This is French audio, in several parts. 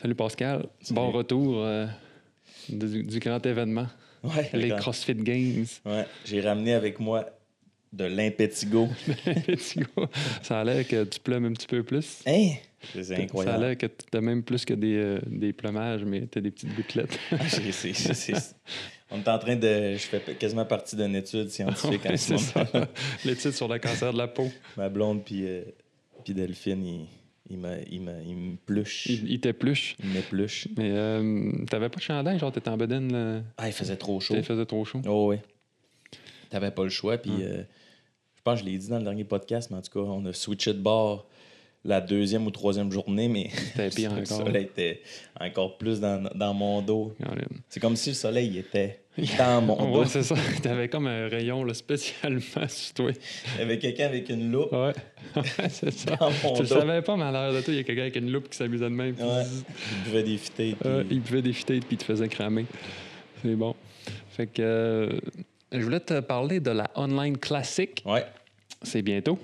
Salut Pascal. Salut. Bon retour euh, du, du grand événement, Ouais, les. CrossFit Games. Ouais, j'ai ramené avec moi de l'impétigo. Gars. Ça a l'air que tu plumes un petit peu plus. Hein? C'est Ça a incroyable. l'air que tu as même plus que des, euh, des plumages, mais tu as des petites gouttelettes. Ah, j'ai- c'est- c'est- c'est- On est en train de. Je fais quasiment partie d'une étude scientifique en ce moment. L'étude sur le cancer de la peau. Ma blonde puis, euh, puis Delphine, ils il me, il me, il me pluche. Il, il t'épluche. Il m'épluche. Mais euh, t'avais pas de chandail, genre t'étais en bedaine, là? Ah, il faisait trop chaud. Il faisait trop chaud. Oh, oui. T'avais pas le choix. Puis, Hum. euh, je pense que je l'ai dit dans le dernier podcast, mais en tout cas, on a switché de bord la deuxième ou troisième journée, mais pire le encore. soleil était encore plus dans, dans mon dos. C'est comme si le soleil était dans mon dos. Ouais, c'est ça. T'avais comme un rayon là, spécialement sur toi. Il y avait quelqu'un avec une loupe Ouais, c'est ça. dans mon Tu le savais pas, mais à l'air de toi, il y a quelqu'un avec une loupe qui s'amusait de même. puis Ouais. Il buvait des fités. puis- Euh, il pouvait défiler puis il te faisait cramer. C'est bon. Fait que euh, je voulais te parler de la Online Classic. Ouais. C'est bientôt.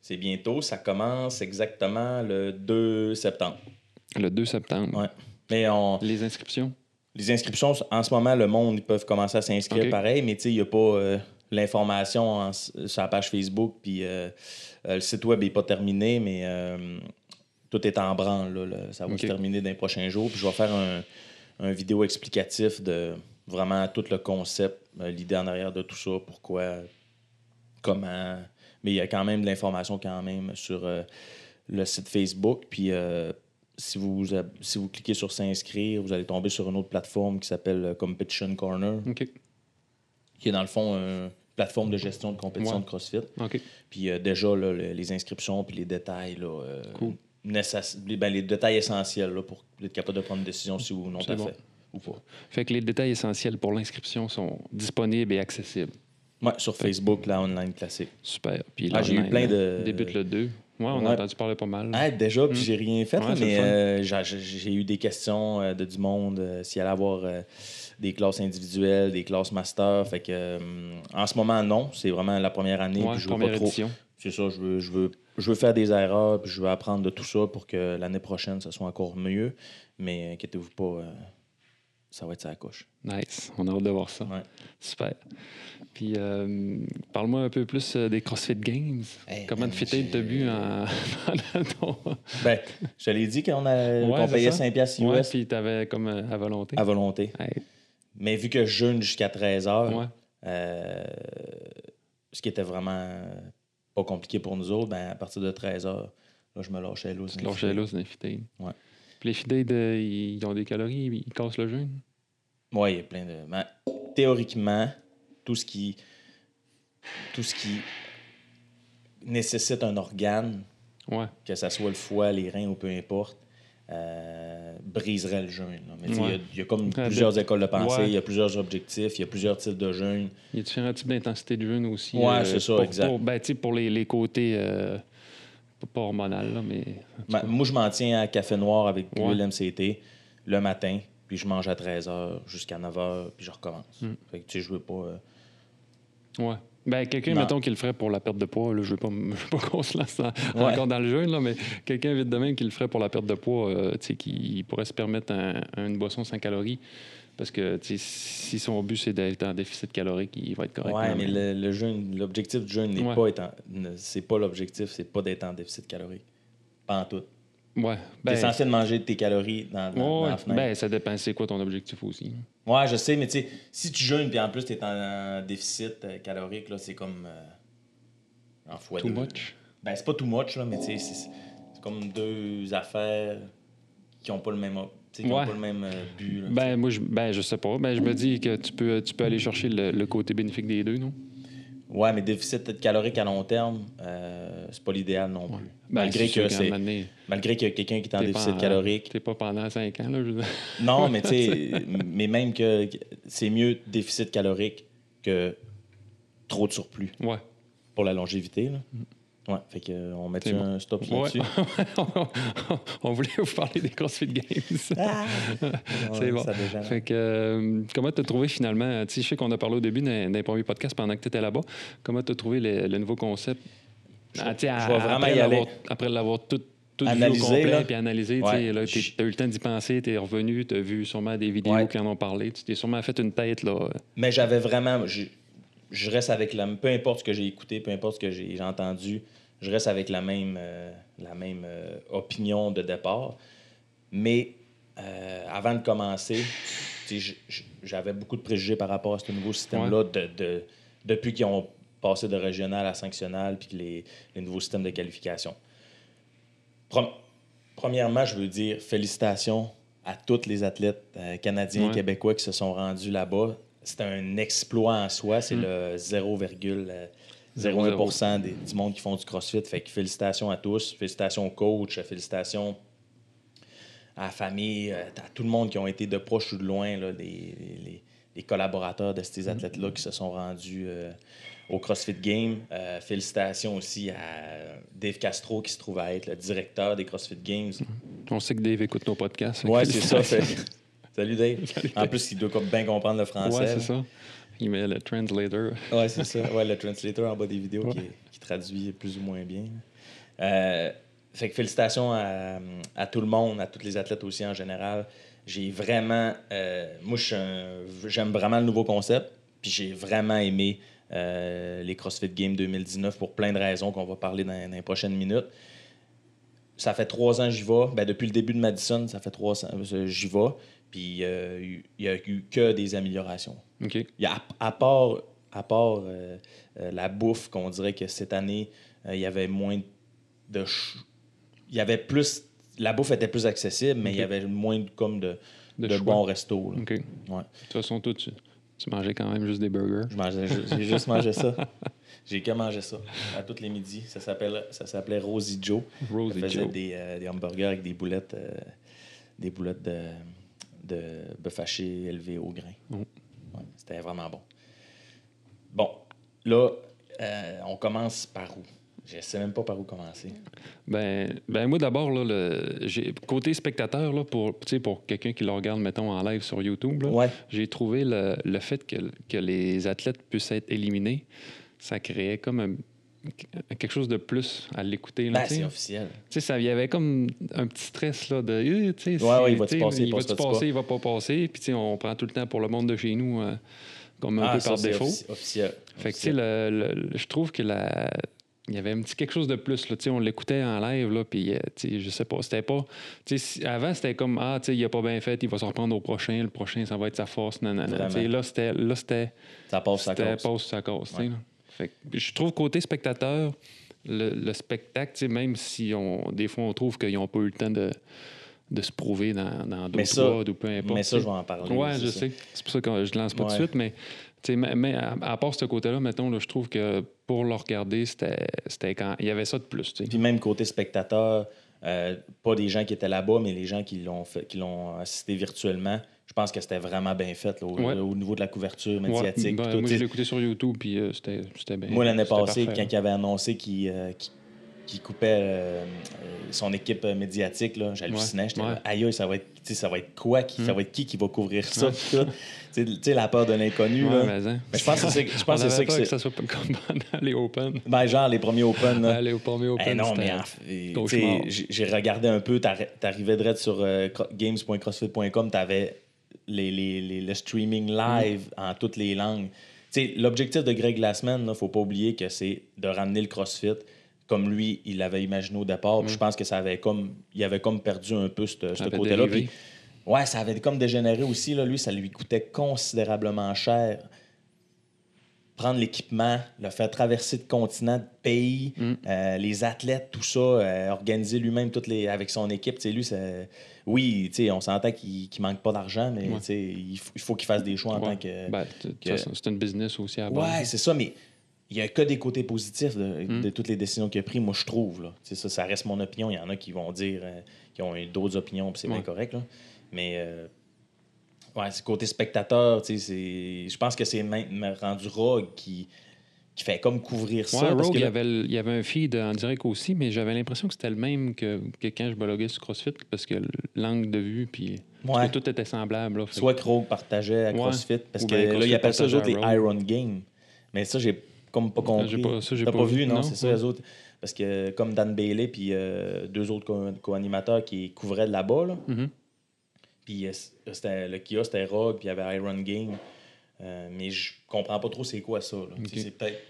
C'est bientôt. Ça commence exactement le 2 septembre. Le 2 septembre. Ouais. Mais on, Les inscriptions. Les inscriptions, en ce moment, le monde, ils peuvent commencer à s'inscrire pareil, mais tu sais, il n'y a pas euh, l'information sur la page Facebook, puis euh, euh, le site web n'est pas terminé, mais euh, tout est en branle. là, là. ça va se terminer dans les prochains jours. Puis je vais faire un, un vidéo explicatif de vraiment tout le concept, l'idée en arrière de tout ça, pourquoi, comment. Mais il y a quand même de l'information quand même sur le site Facebook. Puis si, vous, si vous cliquez sur s'inscrire, vous allez tomber sur une autre plateforme qui s'appelle euh, Competition Corner, qui est dans le fond une plateforme de gestion de compétition Ouais. de CrossFit. Puis euh, déjà, là, le- les inscriptions puis les détails, là, euh, Cool. ben, les détails essentiels là, pour être capable de prendre une décision si ou non t'as bon. fait ou pas. Fait que les détails essentiels pour l'inscription sont disponibles et accessibles. Ouais, sur Facebook, la online classique. Super. Puis Ah, j'ai eu plein de- Débute le 2. Ouais, on Ouais. a entendu parler pas mal. Ah, déjà, puis Mm. j'ai rien fait, Ouais, mais euh, j'ai- eu des questions euh, de du monde, euh, s'il allait avoir des classes individuelles, des classes master. Fait que, en ce moment, non. C'est vraiment la première année. Ouais, puis je veux pas trop. C'est ça, je veux, je, veux, je veux faire des erreurs, puis je veux apprendre de tout ça pour que l'année prochaine, ça soit encore mieux. Mais inquiétez-vous pas, ça va être ça la couche. Nice. On a hâte de voir ça. Ouais. Super. Puis, euh, parle-moi un peu plus euh, des CrossFit Games. Hey, Comment man, de fitter j'ai- t'as bu en... ton... Ben, je te l'ai dit qu'on a- Ouais, qu'on c'est payait ça. 5 piastres US Ouais, puis t'avais comme euh, à volonté. à volonté. Hey, Mais vu que je jeûne jusqu'à 13 heures, euh, ce qui était vraiment pas compliqué pour nous autres, ben, à partir de 13 heures, là, je me lâchais là. Tu lâchais fités. Ouais. Puis les de... ils ont des calories, ils cassent le jeûne. Oui, il y a plein de. mais théoriquement, tout ce qui. Tout ce qui nécessite un organe, Ouais. que ce soit le foie, les reins ou peu importe, euh, briserait le jeûne. là. Mais il y a- Ouais. il y, a comme plusieurs écoles de pensée, ouais. il y a plusieurs objectifs, il y a plusieurs types de jeûne. Il y a différents types d'intensité de jeûne aussi. Ouais, c'est ça, pour, exact. Pour, ben, pour les, les côtés, euh, pas- pas hormonal, là, mais... Ma- moi, je m'en tiens à café noir avec Ouais. l'huile MCT le matin, puis je mange à 13h jusqu'à 9h, puis je recommence. Hmm. Fait que, tu sais, je veux pas. euh, Ouais. Ben, quelqu'un, Non. mettons, qui le ferait pour la perte de poids, là, je veux pas, m- je veux pas qu'on se lance Ouais. encore dans le jeûne, là, mais quelqu'un vite de même qui le ferait pour la perte de poids, euh, qui pourrait se permettre un- une boisson sans calories. Parce que si son but c'est d'être en déficit calorique, il va être correct. Là, mais le, le jeûne, l'objectif du jeûne n'est Ouais. pas être en- ne- c'est pas l'objectif, c'est pas d'être en déficit calorique. Pas en tout. Ouais. T'es Ben, censé de manger tes calories dans, dans- dans ouais, la fenêtre. ben, ça dépend, c'est quoi ton objectif aussi? Ouais, je sais, mais tu sais, si tu jeûnes puis en plus t'es en, déficit euh, calorique, là, c'est comme euh, en fois Too deux. much? Ben, c'est pas too much, là, mais tu sais, c'est comme deux affaires qui ont pas le même, qui ont pas le même euh, but. là, Ben, moi, je, ben, je sais pas. Ben, je me dis que tu peux, tu peux aller chercher le, le côté bénéfique des deux, non? Ouais, mais déficit calorique à long terme, euh, c'est pas l'idéal non plus. Ben, malgré, que moment donné, malgré qu'il y a quelqu'un qui est en déficit calorique. T'es pas pendant 5 ans, là. je veux dire. Non, mais tu sais, mais même que c'est mieux déficit calorique que trop de surplus Ouais. pour la longévité. Là. Ouais, fait que euh, on met bon. un stop Ouais. là-dessus. On voulait vous parler des CrossFit Games. Ah! C'est bon. ça. Fait que, euh, comment t'as trouvé finalement, je sais qu'on a parlé au début d'un premier podcast pendant que tu étais là-bas, comment t'as trouvé le, le nouveau concept? Ah, vais vraiment après y aller. l'avoir- Après l'avoir tout tout Analyser, complet, puis analysé. Ouais. Tu as eu le temps d'y penser, tu es revenu, tu as vu sûrement des vidéos Ouais. qui en ont parlé. Tu t'es sûrement fait une tête. là. Mais j'avais vraiment. Je, reste avec la. Peu importe ce que j'ai écouté, peu importe ce que j'ai entendu, je reste avec la même, euh, la même euh, opinion de départ. Mais euh, avant de commencer, j'avais beaucoup de préjugés par rapport à ce nouveau système-là de, de- depuis qu'ils ont passé de régional à sanctionnal puis les, les nouveaux systèmes de qualification. Premièrement, je veux dire félicitations à tous les athlètes canadiens et Ouais. québécois qui se sont rendus là-bas. C'est un exploit en soi. C'est Mm. le 0,01% des- du monde qui font du CrossFit. Fait que félicitations à tous. Félicitations aux coachs. Félicitations à la famille, euh, à tout le monde qui ont été de proche ou de loin, là, les, les- les collaborateurs de ces athlètes-là qui se sont rendus euh, au CrossFit Game. Euh, félicitations aussi à Dave Castro qui se trouve à être le directeur des CrossFit Games. On sait que Dave écoute nos podcasts. Ouais, c'est ça. fait-. Salut Dave. En plus, il doit comme bien comprendre le français. Ouais, c'est ça. Il met le translator. Ouais, c'est ça. Ouais, le translator en bas des vidéos qui, qui traduit plus ou moins bien. Euh, fait que félicitations à, à tout le monde, à tous les athlètes aussi en général. J'ai vraiment. euh, moi, j'aime vraiment le nouveau concept. Puis j'ai vraiment aimé euh, les CrossFit Games 2019 pour plein de raisons qu'on va parler dans, dans les prochaines minutes. Ça fait trois ans que j'y vais. Ben, depuis le début de Madison, ça fait trois ans que j'y vais. Puis euh, il n'y a eu que des améliorations. OK. Il y a, à part, à part euh, euh, la bouffe, qu'on dirait que cette année, il y avait moins de. Il y avait plus. La bouffe était plus accessible, mais il y avait moins de, comme de, De de bons restos. là. De toute façon, toi, tu, tu mangeais quand même juste des burgers. J'ai juste mangé ça. J'ai que mangé ça à tous les midis. Ça s'appelait Rosie Joe. Elle et faisait Joe. des, euh, des hamburgers avec des boulettes, euh, des boulettes de, de bœuf haché élevé au grain. Ouais, C'était vraiment bon. Bon, là, euh, on commence par où? Je sais même pas par où commencer. Ben, ben moi d'abord, là, le, côté spectateur, là, pour, pour quelqu'un qui le regarde, mettons, en live sur YouTube, Ouais. j'ai trouvé le, le fait que, que les athlètes puissent être éliminés, ça créait comme un- quelque chose de plus à l'écouter. là, Ben, c'est officiel. Tu sais, il y avait comme un petit stress là, de. euh, tu sais, Ouais, ouais, il va-tu passer, il passera-tu pas? passer, il va pas passer. Puis, tu sais, on prend tout le temps pour le monde de chez nous euh, comme un Ah, peu ça, par défaut. offici- officiel. Fait que, tu sais, le- le- le- je trouve que la. Il y avait un petit quelque chose de plus. Là, Tu sais, on l'écoutait en live, là, puis euh, tu sais, je sais pas, c'était pas... tu sais, si- Avant, c'était comme, ah, tu sais, il a pas bien fait, il va se reprendre au prochain, le prochain, ça va être sa force, sais, Là, c'était... Là, c'était... Ça passe, casse. pause, ça tu sais, Ouais. Fait que je trouve côté spectateur, le, le spectacle, même si on, des fois on trouve qu'ils n'ont pas eu le temps de, de se prouver dans, dans d'autres ça- quads ou peu importe. Mais ça, je vais en parler. C'est je ça. sais. C'est pour ça que je lance pas tout de suite, mais, mais, mais à, à part ce côté-là, mettons, là, je trouve que pour le regarder, c'était quand. Il y avait ça de plus. Puis même côté spectateur, euh, pas des gens qui étaient là-bas, mais les gens qui l'ont assisté virtuellement, je pense que c'était vraiment bien fait là, au, Ouais. au niveau de la couverture Ouais, médiatique. ben, puis tout. moi, je l'ai écouté sur YouTube, puis euh, c'était c'était bien. Moi, l'année passée, parfait, quand il avait annoncé qu'il euh, coupait euh, son équipe euh, médiatique, là, j'hallucinais. Ouais, J'étais ouais. aïe, ça va être, ça va être quoi? Qui, Ça Hmm. va être qui qui va couvrir ça? Ouais. Tu sais, la peur de l'inconnu. Ouais, là. mais, hein. Mais je pense que c'est je pense On que c'est avait ça que c'est. que ça soit comme dans les Open. Ben, genre, les premiers Open. là. Aller au premier Open. Eh non, mais en j'ai regardé un peu, t'arri- t'arrivais direct sur euh, cro- games.crossfit.com, t'avais les, les, les- le streaming live Mm. en toutes les langues. L'objectif de Greg Glassman, il ne faut pas oublier que c'est de ramener le CrossFit comme lui, il l'avait imaginé au départ. Mm. je pense que ça avait comme, il avait comme perdu un peu ce côté-là. ouais, ça avait comme dégénéré aussi. Là. Lui, ça lui coûtait considérablement cher prendre l'équipement, le faire traverser de continents, de pays, Mm. euh, les athlètes, tout ça, euh, organiser lui-même toutes les, avec son équipe. Lui, c'est- oui, on s'entend qu'il ne manque pas d'argent, mais Ouais. il, faut- il faut qu'il fasse des choix en Ouais. tant que. Ben, que- c'est une business aussi à ouais, c'est ça, mais il n'y a que des côtés positifs de, Mm. de toutes les décisions qu'il a prises, moi, je trouve. Là. Ça, ça reste mon opinion. Il y en a qui vont dire, euh, qui ont d'autres opinions, puis c'est bien correct. Là. Mais. Ouais, c'est côté spectateur, tu sais, je pense que c'est même rendu Rogue qui, qui fait comme couvrir ça. Ouais, parce Rogue, que il, y avait, il y un feed en direct aussi, mais j'avais l'impression que c'était le même que, que quand je bloguais sur CrossFit, parce que l'angle de vue, puis Ouais. tout était semblable. Là, Fait que- Soit que Rogue partageait à. CrossFit, parce Ou que là, CrossFit ils appellent ça eux autres les Iron Games. Mais ça, j'ai comme pas compris. Ça, j'ai T'as pas, pas vu, non? non, C'est ça, les autres. Parce que comme Dan Bailey puis euh, deux autres co- co-animateurs qui couvraient de là-bas, là, Mhm. Puis euh, c'était, le Kia, c'était Rogue, puis il y avait Iron Game. Euh, mais je comprends pas trop c'est quoi ça. C'est peut-être.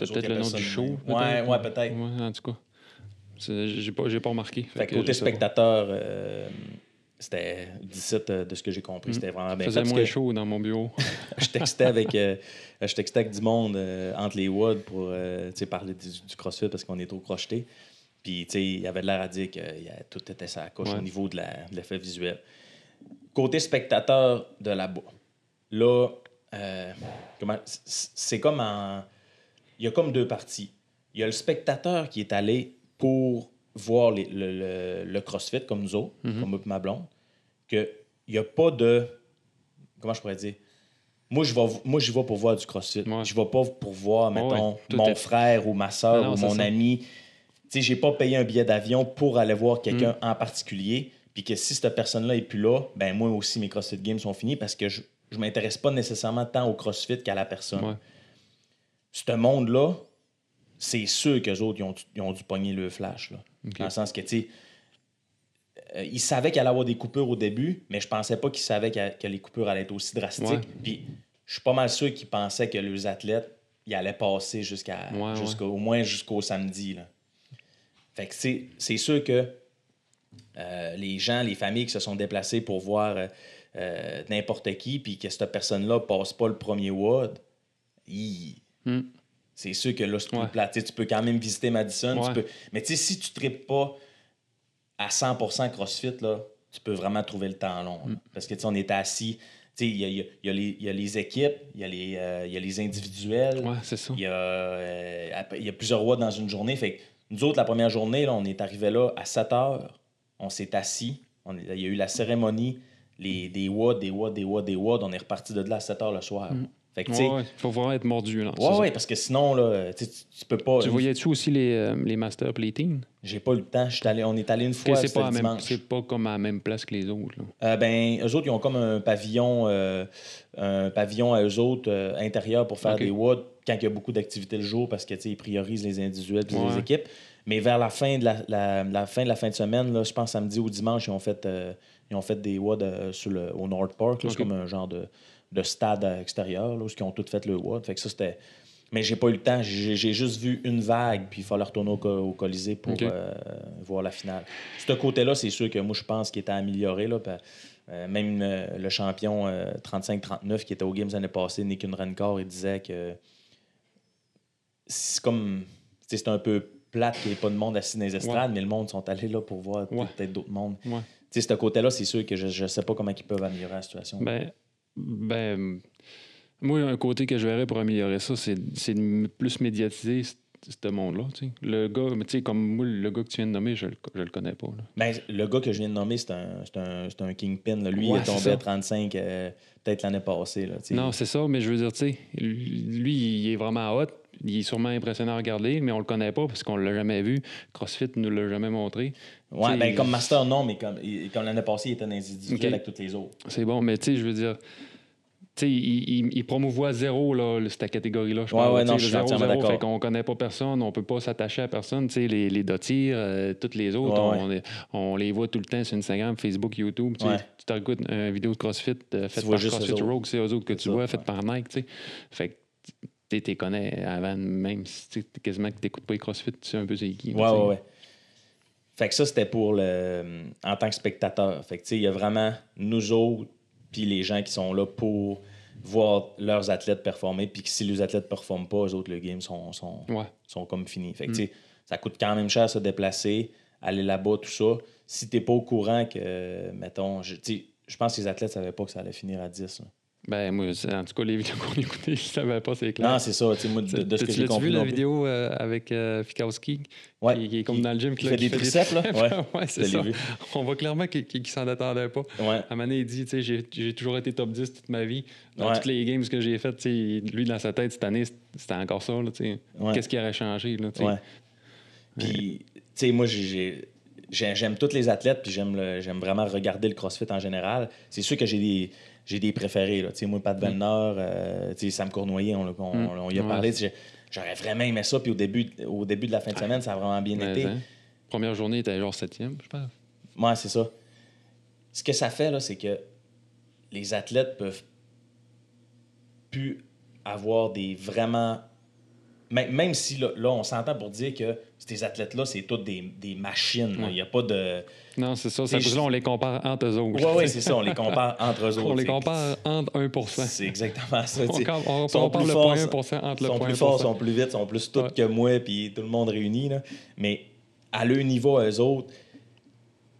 Le nom du show. peut-être, Ouais, ou- ouais, peut-être. Ouais, en tout cas. J'ai pas, pas remarqué. Fait que côté spectateur, euh, c'était 17 euh, de ce que j'ai compris. Mhm. C'était vraiment bien faisait fait. moins chaud dans mon bureau. je textais avec, euh, je textais avec du monde euh, entre les woods pour parler du, du CrossFit parce qu'on est trop crocheté. Puis, tu sais, il avait l'air à dire que y a- tout était sa coche Ouais. au niveau de de l'effet visuel. Côté spectateur de là-bas, là, euh, c'est comme en. Il y a comme deux parties. Il y a le spectateur qui est allé pour voir les- le, le- le CrossFit comme nous autres, Mhm. comme ma blonde, qu'il n'y a pas de. Comment je pourrais dire? Moi, je vais, moi, j'y vais pour voir du CrossFit. Ouais. Je vais pas pour voir, mettons, mon est- frère ou ma soeur Non, ou mon ami. Sais, j'ai pas payé un billet d'avion pour aller voir quelqu'un Mm. en particulier. Puis que si cette personne-là est plus là, ben moi aussi, mes CrossFit Games sont finis parce que je, je m'intéresse pas nécessairement tant au CrossFit qu'à la personne. Ouais. Ce monde-là, c'est sûr qu'eux autres, ils ont, ils ont dû pogner le flash. Là. Dans le sens que, tu sais, euh, ils savaient qu'il allait avoir des coupures au début, mais je pensais pas qu'ils savaient que, que les coupures allaient être aussi drastiques. Ouais. Puis je suis pas mal sûr qu'ils pensaient que les athlètes, ils allaient passer jusqu'à Ouais, au moins jusqu'au samedi. Là. Fait que c'est c'est sûr que euh, les gens, les familles qui se sont déplacées pour voir euh, euh, n'importe qui, puis que cette personne-là passe pas le premier WOD, Hmm. c'est sûr que là, c'est Ouais. Tu peux quand même visiter Madison. tu peux- Mais tu sais, si tu ne tripes pas à 100% CrossFit, là, tu peux vraiment trouver le temps long. Hmm. Parce que on est assis. Tu sais, Il y a, y a- y a les- il y a les équipes, il y, a les, il y a les individuels. Ouais, c'est ça. Il y, a, plusieurs watts dans une journée. Fait que nous autres, la première journée, là, on est arrivé là à 7 heures. On s'est assis. Il y a eu la cérémonie, les, des watts, des watts, des watts, des watts. On est reparti de là à 7 heures le soir. Fait que. Ouais, ouais. Faut vraiment être mordu. Là. ouais, ouais, parce que sinon, là, tu, tu- peux pas. Tu voyais-tu aussi les, euh, les Master Plating? J'ai pas eu le temps. Allé- on est allé une fois, c'est pas, même- pas comme à la même place que les autres. Là. Euh, ben, eux autres, ils ont comme un pavillon, euh, un pavillon à eux autres euh, intérieur pour faire des WOD quand il y a beaucoup d'activités le jour parce que, ils priorisent les individuels et les équipes. Mais vers la fin de la, la- la fin de la fin de semaine, là, je pense samedi ou dimanche, ils ont fait, ils ont fait des WOD sur le, au North Park. C'est comme un genre de, de stade extérieur là, où ils ont tous fait le WOD. Fait que ça, c'était. Mais j'ai pas eu le temps. J'ai juste vu une vague, puis il fallait retourner au, co- au Colisée pour euh, voir la finale. Ce côté-là, c'est sûr que moi, je pense qu'il était amélioré. Là, euh, même euh, le champion euh, 35-39 qui était aux Games l'année passée, Nick Unrenkor, il disait que c'est comme. C'est un peu plate qu'il n'y ait pas de monde assis dans les estrades, mais le monde sont allés là pour voir Ouais. peut-être d'autres mondes. Ouais. Ce côté-là, c'est sûr que je ne sais pas comment ils peuvent améliorer la situation. Ben, ben, moi, un côté que je verrais pour améliorer ça, c'est c'est de plus médiatiser ce monde-là. Le gars, mais tu sais, comme moi, le gars que tu viens de nommer, je je le connais pas. là. Ben, le gars que je viens de nommer, c'est un, c'est un, c'est un kingpin. là. Lui, Ouais, il est tombé à 35 euh, peut-être l'année passée. Là. Non, c'est ça, mais je veux dire, tu sais, lui, il est vraiment hot. Il est sûrement impressionnant à regarder, mais on le connaît pas parce qu'on l'a jamais vu. CrossFit nous l'a jamais montré. Ouais, Tu sais, ben, comme master, non, mais comme, l'année passée, il était dans les individuels Ok. avec tous les autres. C'est bon, mais tu sais, je veux dire, tu sais, il, il, il promouvoit zéro, là, cette catégorie-là. Je Ouais, ouais, non, je suis zéro, zéro, d'accord. Fait qu'on connaît pas personne, on peut pas s'attacher à personne. Tu sais, les, les euh, toutes les autres, Ouais, on, est- on les voit tout le temps sur Instagram, Facebook, YouTube. Tu t'écoutes une vidéo de CrossFit euh, faite par CrossFit. Rogue, c'est eux autres que tu ça, vois, faites par Nike, tu sais. Fait que tu t'es connais avant même si tu quasiment que t'écoutes pas les CrossFit, tu sais un peu c'est qui. Ouais, tu ouais, ouais. Fait que ça, c'était pour le. En tant que spectateur. Fait que, tu sais, il y a vraiment nous autres, puis les gens qui sont là pour voir leurs athlètes performer, puis que si les athlètes ne performent pas, eux autres, le game sont, sont, Ouais. sont comme finis. Fait que, Mm. tu sais, ça coûte quand même cher se déplacer, aller là-bas, tout ça. Si t'es pas au courant que, mettons, je, tu sais, je pense que les athlètes savaient pas que ça allait finir à 10. là. Ben, moi, en tout cas, les vidéos qu'on écoutait, je savais pas, c'est clair. Non, c'est ça, tu moi, de, de ce que j'ai compris. vu la vidéo euh, avec euh, Fikowski, Ouais, qui, qui est comme qui- dans le gym, qui là, fait des triceps, là? Ouais. ouais, c'est ça. vu. On voit clairement qu'il qu'il s'en attendait pas. Ouais. À un moment donné, il dit, tu sais, j'ai toujours été top 10 toute ma vie. Dans Ouais. toutes les games que j'ai faites, tu sais, lui, dans sa tête, cette année, c'était encore ça, là, tu sais. Qu'est-ce qui aurait changé, là, tu sais? Puis, tu sais, moi, j'ai- j'ai- j'ai- j'aime tous les athlètes, puis j'aime vraiment regarder le CrossFit en général. C'est sûr que j'ai des, j'ai des préférés. Là. Tu sais, moi, Pat Vellner, euh, tu sais, Sam Cournoyer, on, on- Mm. on y a Ouais. parlé. J'aurais vraiment aimé ça. Puis au début, au début de la fin de semaine, ça a vraiment bien Mais, été. hein, Première journée, il était genre septième, je pense. Ouais, c'est ça. Ce que ça fait, là, c'est que les athlètes peuvent plus avoir des vraiment. Même, même si là, là, on s'entend pour dire que ces athlètes-là, c'est toutes des, des machines. là. Ouais. Il n'y a pas de. Non, c'est ça. C'est pour ça on les compare entre eux autres. Oui, oui, c'est ça. On les compare entre eux autres. On les compare entre 1 C'est exactement ça. On, on sont compare le forts, 0.1 entre le sont 0.1 plus forts, sont plus vite, sont plus Ouais. que moi, puis tout le monde réuni. Là. Mais à leur niveau, à eux autres,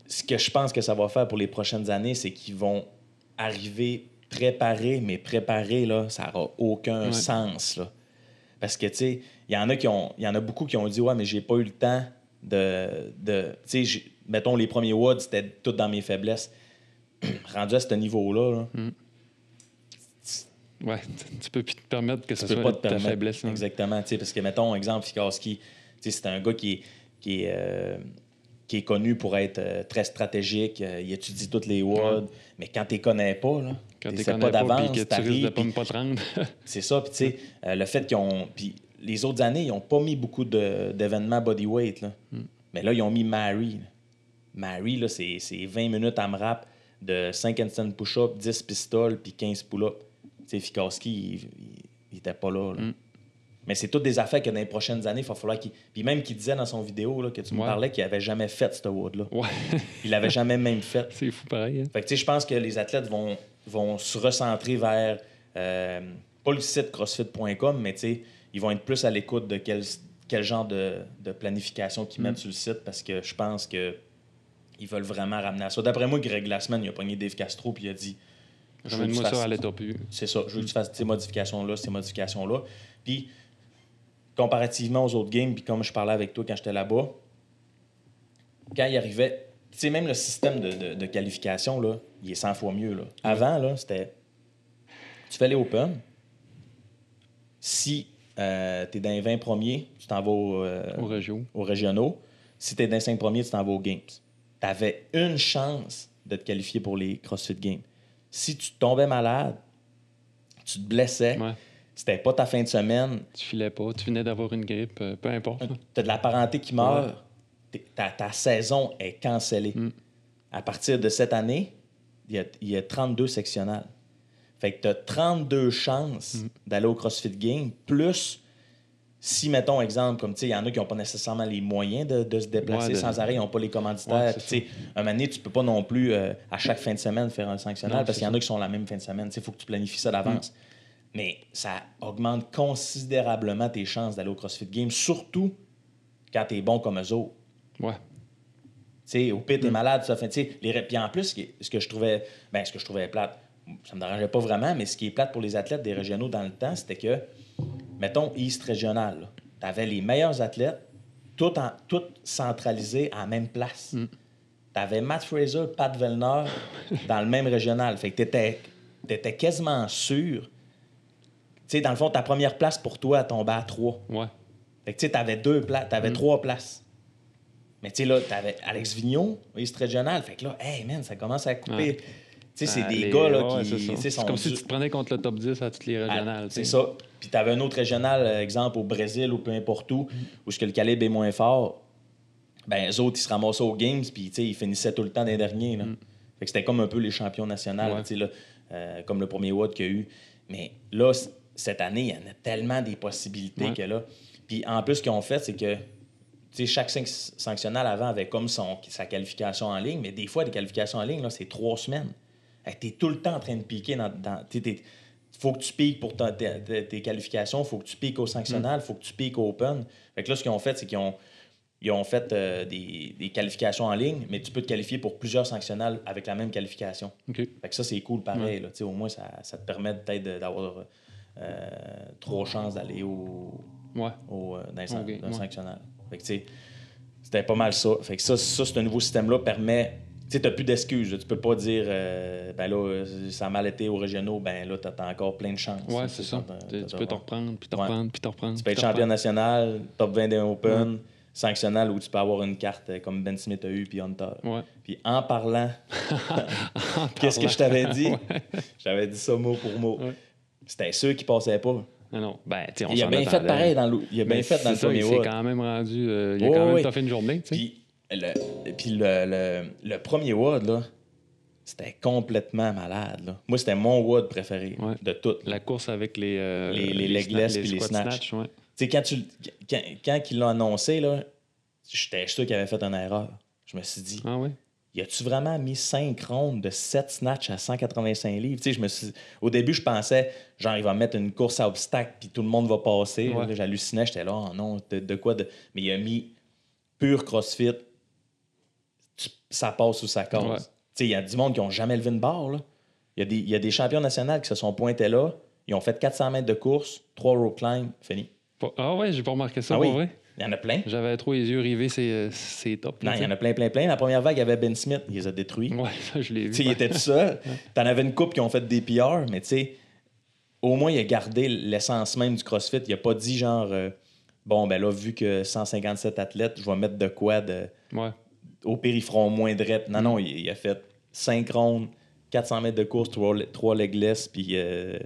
ce que je pense que ça va faire pour les prochaines années, c'est qu'ils vont arriver préparés, mais préparés, là, ça n'aura aucun Ouais. sens. Là. Parce que, tu sais, il y en a qui ont, il y en a beaucoup qui ont dit, ouais, mais j'ai pas eu le temps de, de tu sais, mettons les premiers WOD, c'était tout dans mes faiblesses. Rendu à ce niveau-là, là, Ouais, tu peux plus te permettre que ce soit pas te ta permettre. faiblesse. hein. Exactement. tu sais, Parce que, mettons, exemple, Fikarski, tu sais, c'est un gars qui est, qui est, euh, qui est connu pour être euh, très stratégique. euh, il étudie toutes les WOD. Mais quand tu les connais pas, là, Quand tu sais pas d'avance, tu risques de pas me c'est ça. Puis, tu sais, euh, le fait qu'ils ont. Puis les autres années, ils n'ont pas mis beaucoup de- d'événements bodyweight. Là. Hmm. Mais là, ils ont mis Mary. là. Mary, là, c'est c'est 20 minutes à rap de 5 instant push-up, 10 pistoles, puis 15 pull-up. Tu sais, Fikarski, il n'était pas là. là. Mm. Mais c'est toutes des affaires que dans les prochaines années, il va falloir qu'il. Puis même qu'il disait dans son vidéo là, que tu me Ouais. parlais qu'il n'avait jamais fait ce wood-là. ouais, Il l'avait jamais même fait. c'est fou pareil. hein. Fait que, tu sais, je pense que les athlètes vont, vont se recentrer vers, euh, pas le site crossfit.com, mais tu sais, ils vont être plus à l'écoute de quel, quel genre de, de planification qu'ils Mm. mettent sur le site parce que je pense que ils veulent vraiment ramener à ça. D'après moi, Greg Glassman, il a pogné Dave Castro puis il a dit Ramène-moi ça à l'état c'est ça. Je veux que tu fasses ces modifications-là, ces modifications-là. Puis, comparativement aux autres games, puis comme je parlais avec toi quand j'étais là-bas, quand il arrivait, tu sais, même le système de, de- de qualification, là, il est 100 fois mieux. Là. Avant, là, c'était. Tu fais les Open. Si tu es dans les 20 premiers, tu t'en vas au, euh, Au Régio. aux régionaux. Si tu es dans les 5 premiers, tu t'en vas aux Games. Tu avais une chance de te qualifier pour les CrossFit Games. Si tu tombais malade, tu te blessais, Ouais. C'était pas ta fin de semaine, Tu filais pas, tu venais d'avoir une grippe, euh, peu importe. là. tu as de la parenté qui meurt, ta, ta saison est cancellée. Mm. À partir de cette année, il y a, il y a 32 sectionnels. Fait que tu as 32 chances Mm. d'aller au CrossFit Game, plus si, mettons, exemple, comme tu sais, il y en a qui n'ont pas nécessairement les moyens de, de se déplacer Ouais, de- sans arrêt, ils n'ont pas les commanditaires. Ouais, un moment donné, tu peux pas non plus euh, à chaque fin de semaine faire un sanctionnel Non, parce qu'il y en a qui sont la même fin de semaine. Il faut que tu planifies ça d'avance. Mm. Mais ça augmente considérablement tes chances d'aller au CrossFit Game, surtout quand tu es bon comme eux autres. Ouais. Tu sais, au pire, Mm. t'es malade, ça fait, tu sais, les Puis en plus, ce que je trouvais, ben, ce que je trouvais plate, ça me dérangeait pas vraiment, mais ce qui est plate pour les athlètes des régionaux dans le temps, c'était que, mettons, East Régional, tu avais les meilleurs athlètes, tout, en, tout centralisés à la même place. Mm. Tu avais Matt Fraser, Pat Vellner dans le même régional. Fait que tu étais, quasiment sûr. Tu sais, dans le fond, ta première place pour toi elle tombait à trois. Ouais. Fait que tu sais, t'avais deux places, t'avais Mm. trois places. Mais tu sais, là, t'avais Alex Vigneault, East Régional. Fait que là, hey man, ça commence à couper. Ouais. Tu sais, c'est Ah, des les- gars là, ouais, qui c'est sont comme si tu te prenais contre le top 10 à toutes les Ah, régionales. C'est ça. Puis t'avais un autre régional, euh, exemple au Brésil ou peu importe où, où ce que le calibre est moins fort. Ben, eux autres, ils se ramassaient aux Games, puis tu sais, ils finissaient tout le temps des derniers. Là. Fait que c'était comme un peu les champions nationaux, Mm. Ouais. tu sais, là, euh, comme le premier Watt qu'il y a eu. Mais là, cette année, il y en a tellement des possibilités Ouais. que là. Puis en plus, ce qu'ils ont fait, c'est que tu sais, chaque sanc- sanctionnal avant avait comme son, sa qualification en ligne, mais des fois, les qualifications en ligne, là, c'est trois semaines. Tu es tout le temps en train de piquer dans. Il faut que tu piques pour ta- tes qualifications, il faut que tu piques au sanctionnal, il faut que tu piques au open. Fait que là, ce qu'ils ont fait, c'est qu'ils ont, ils ont fait euh, des, des qualifications en ligne, mais tu peux te qualifier pour plusieurs sanctionnels avec la même qualification. OK. Fait que ça, c'est cool pareil. là. Au moins, ça, ça te permet peut-être d'avoir euh, trois chances d'aller au, Ouais. au, euh, dans ouais. sanctionnel. Fait que, tu sais, c'était pas mal ça. Fait que ça, ça ce nouveau système-là permet. Tu t'as plus d'excuses. Tu peux pas dire, euh, ben là, euh, ça a mal été aux régionaux, ben là, t'as t'as encore plein de chances. Ouais, Tu c'est ça. Tu tu peux te t'as- reprendre, puis te Ouais. reprendre, puis te reprendre. Tu peux être champion national, top 20 des Open, sanctionnal où tu peux avoir une carte euh, comme Ben Smith a eu, puis Hunter. Ouais. Puis en parlant, qu'est-ce que je t'avais dit? Ouais. Je t'avais dit ça mot pour mot. C'était ceux qui passaient pas. Non, ben, on Il a bien fait pareil dans le, il a bien Mais fait dans le premier Il s'est quand même rendu. euh, il a quand même toffé une journée. Puis le, puis le, le, le premier Wood, là, c'était complètement malade. Là. Moi, c'était mon Wood préféré Ouais. de toutes. La course avec les. euh, Les- les puis les squat snatch. ouais. Quand, tu, quand, quand il l'a annoncé, là, j'étais sûr qu'il avait fait une erreur. Je me suis dit, Ah ouais? Y a-tu vraiment mis 5 rondes de 7 snatch à 185 livres? Tu sais, je me suis... Au début, je pensais, genre, il va mettre une course à obstacles, puis tout le monde va passer. Ouais. J'hallucinais, j'étais là, oh non, de, de quoi? De... Mais il a mis pur CrossFit, tu- ça passe ou ça casse. Ouais. Tu sais, il y a du monde qui n'ont jamais levé une barre, là. Il y, a des, il y a des champions nationaux qui se sont pointés là, ils ont fait 400 mètres de course, 3 rope climb, fini. Ah ouais, j'ai pas remarqué ça, Ah pour oui. vrai? Il y en a plein. J'avais trop les yeux rivés, c'est euh, top. Non, il y en a plein, plein, plein. La première vague, il y avait Ben Smith, il les a détruits. Ouais, ça, je l'ai vu. Tu sais, il était tout seul. T'en avais une couple qui ont fait des PR, mais tu sais, au moins, il a gardé l'essence même du CrossFit. Il a pas dit genre, euh, bon, ben là, vu que 157 athlètes, je vais mettre de quoi de. Ouais. Au feront moins de reps. Non, Mm. non, il, il a fait 5 rondes, 400 mètres de course, 3, legless, puis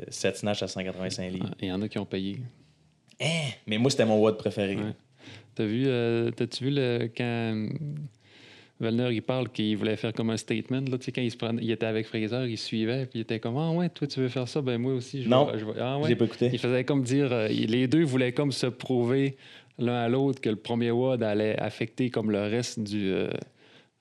7 snatch à 185 livres. Ah, Il y en a qui ont payé. Hein? Mais moi, c'était mon WOD préféré. Ouais. T'as vu, euh, t'as-tu vu le, quand euh, Vellner il parle qu'il voulait faire comme un statement, là, tu sais, quand il, se prenait- il était avec Fraser, il suivait, puis il était comme Ah ouais, toi tu veux faire ça, ben moi aussi je Non. je Ah ouais. pas écouté. Il faisait comme dire, euh, les deux voulaient comme se prouver l'un à l'autre que le premier WOD allait affecter comme le reste du. euh,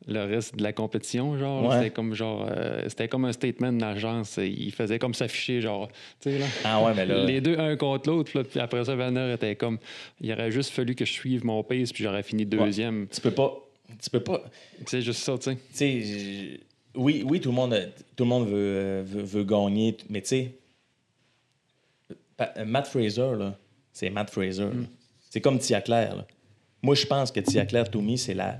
le reste de la compétition, genre, Ouais. c'était comme genre, euh, c'était comme un statement d'agence. Il faisait comme s'afficher, genre, tu sais là. Ah ouais, mais là. Les deux, un contre l'autre. Puis après ça, Vanner était comme. Il aurait juste fallu que je suive mon pace, puis j'aurais fini deuxième. Tu peux pas. Tu peux pas. C'est juste ça, tu sais. oui, oui, tout le monde, tout le monde veut, veut, veut gagner, mais tu sais, Matt Fraser, là, c'est Matt Fraser. là. C'est comme Tia Claire. là. Moi, je pense que Tia Claire Toomey, c'est la,